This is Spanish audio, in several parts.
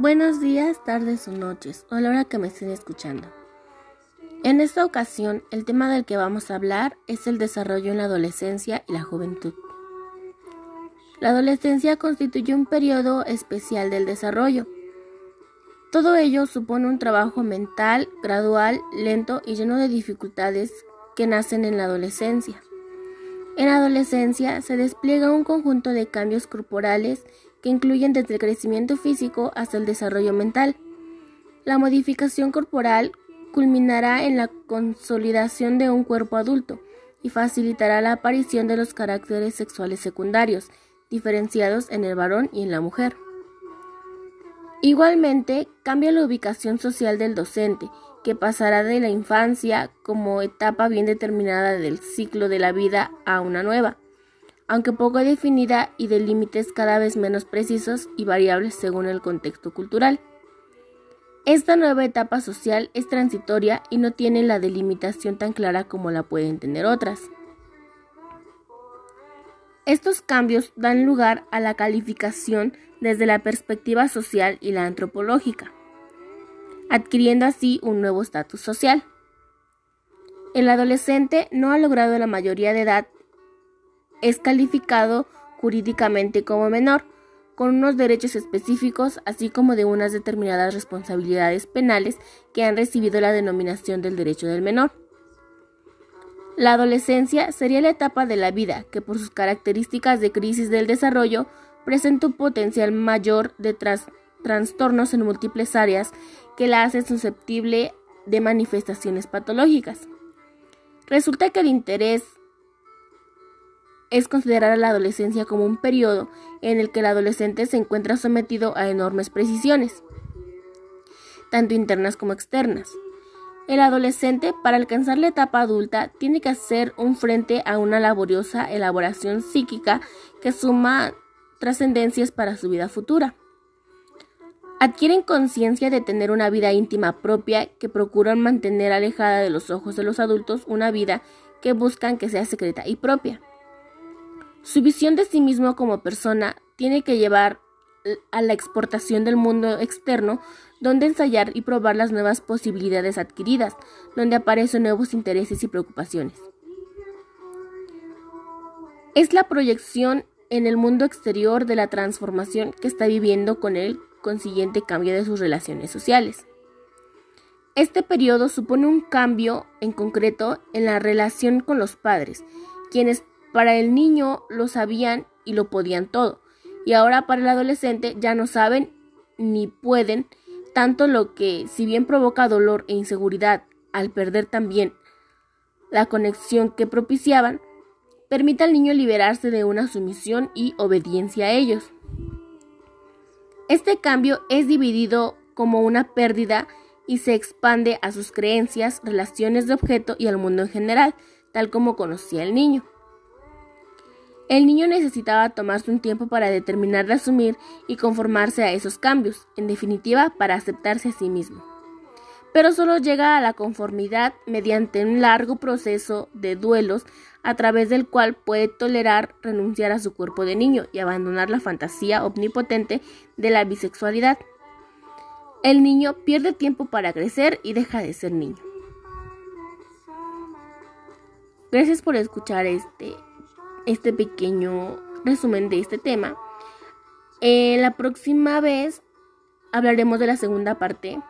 Buenos días, tardes o noches, o a la hora que me estén escuchando. En esta ocasión, el tema del que vamos a hablar es el desarrollo en la adolescencia y la juventud. La adolescencia constituye un periodo especial del desarrollo. Todo ello supone un trabajo mental gradual, lento y lleno de dificultades que nacen en la adolescencia. En la adolescencia se despliega un conjunto de cambios corporales que incluyen desde el crecimiento físico hasta el desarrollo mental. La modificación corporal culminará en la consolidación de un cuerpo adulto y facilitará la aparición de los caracteres sexuales secundarios, diferenciados en el varón y en la mujer. Igualmente, cambia la ubicación social del docente, que pasará de la infancia como etapa bien determinada del ciclo de la vida a una nueva aunque poco definida y de límites cada vez menos precisos y variables según el contexto cultural. Esta nueva etapa social es transitoria y no tiene la delimitación tan clara como la pueden tener otras. Estos cambios dan lugar a la calificación desde la perspectiva social y la antropológica, adquiriendo así un nuevo estatus social. El adolescente no ha logrado la mayoría de edad es calificado jurídicamente como menor, con unos derechos específicos, así como de unas determinadas responsabilidades penales que han recibido la denominación del derecho del menor. La adolescencia sería la etapa de la vida que por sus características de crisis del desarrollo presenta un potencial mayor de trastornos en múltiples áreas que la hace susceptible de manifestaciones patológicas. Resulta que el interés es considerar a la adolescencia como un periodo en el que el adolescente se encuentra sometido a enormes precisiones, tanto internas como externas. El adolescente, para alcanzar la etapa adulta, tiene que hacer un frente a una laboriosa elaboración psíquica que suma trascendencias para su vida futura. Adquieren conciencia de tener una vida íntima propia que procuran mantener alejada de los ojos de los adultos una vida que buscan que sea secreta y propia. Su visión de sí mismo como persona tiene que llevar a la exportación del mundo externo, donde ensayar y probar las nuevas posibilidades adquiridas, donde aparecen nuevos intereses y preocupaciones. Es la proyección en el mundo exterior de la transformación que está viviendo con el consiguiente cambio de sus relaciones sociales. Este periodo supone un cambio en concreto en la relación con los padres, quienes para el niño lo sabían y lo podían todo, y ahora para el adolescente ya no saben ni pueden, tanto lo que, si bien provoca dolor e inseguridad al perder también la conexión que propiciaban, permite al niño liberarse de una sumisión y obediencia a ellos. Este cambio es dividido como una pérdida y se expande a sus creencias, relaciones de objeto y al mundo en general, tal como conocía el niño. El niño necesitaba tomarse un tiempo para determinar de asumir y conformarse a esos cambios, en definitiva, para aceptarse a sí mismo. Pero solo llega a la conformidad mediante un largo proceso de duelos a través del cual puede tolerar renunciar a su cuerpo de niño y abandonar la fantasía omnipotente de la bisexualidad. El niño pierde tiempo para crecer y deja de ser niño. Gracias por escuchar este este pequeño resumen de este tema. Eh, la próxima vez hablaremos de la segunda parte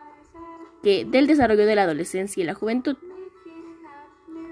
que, del desarrollo de la adolescencia y la juventud.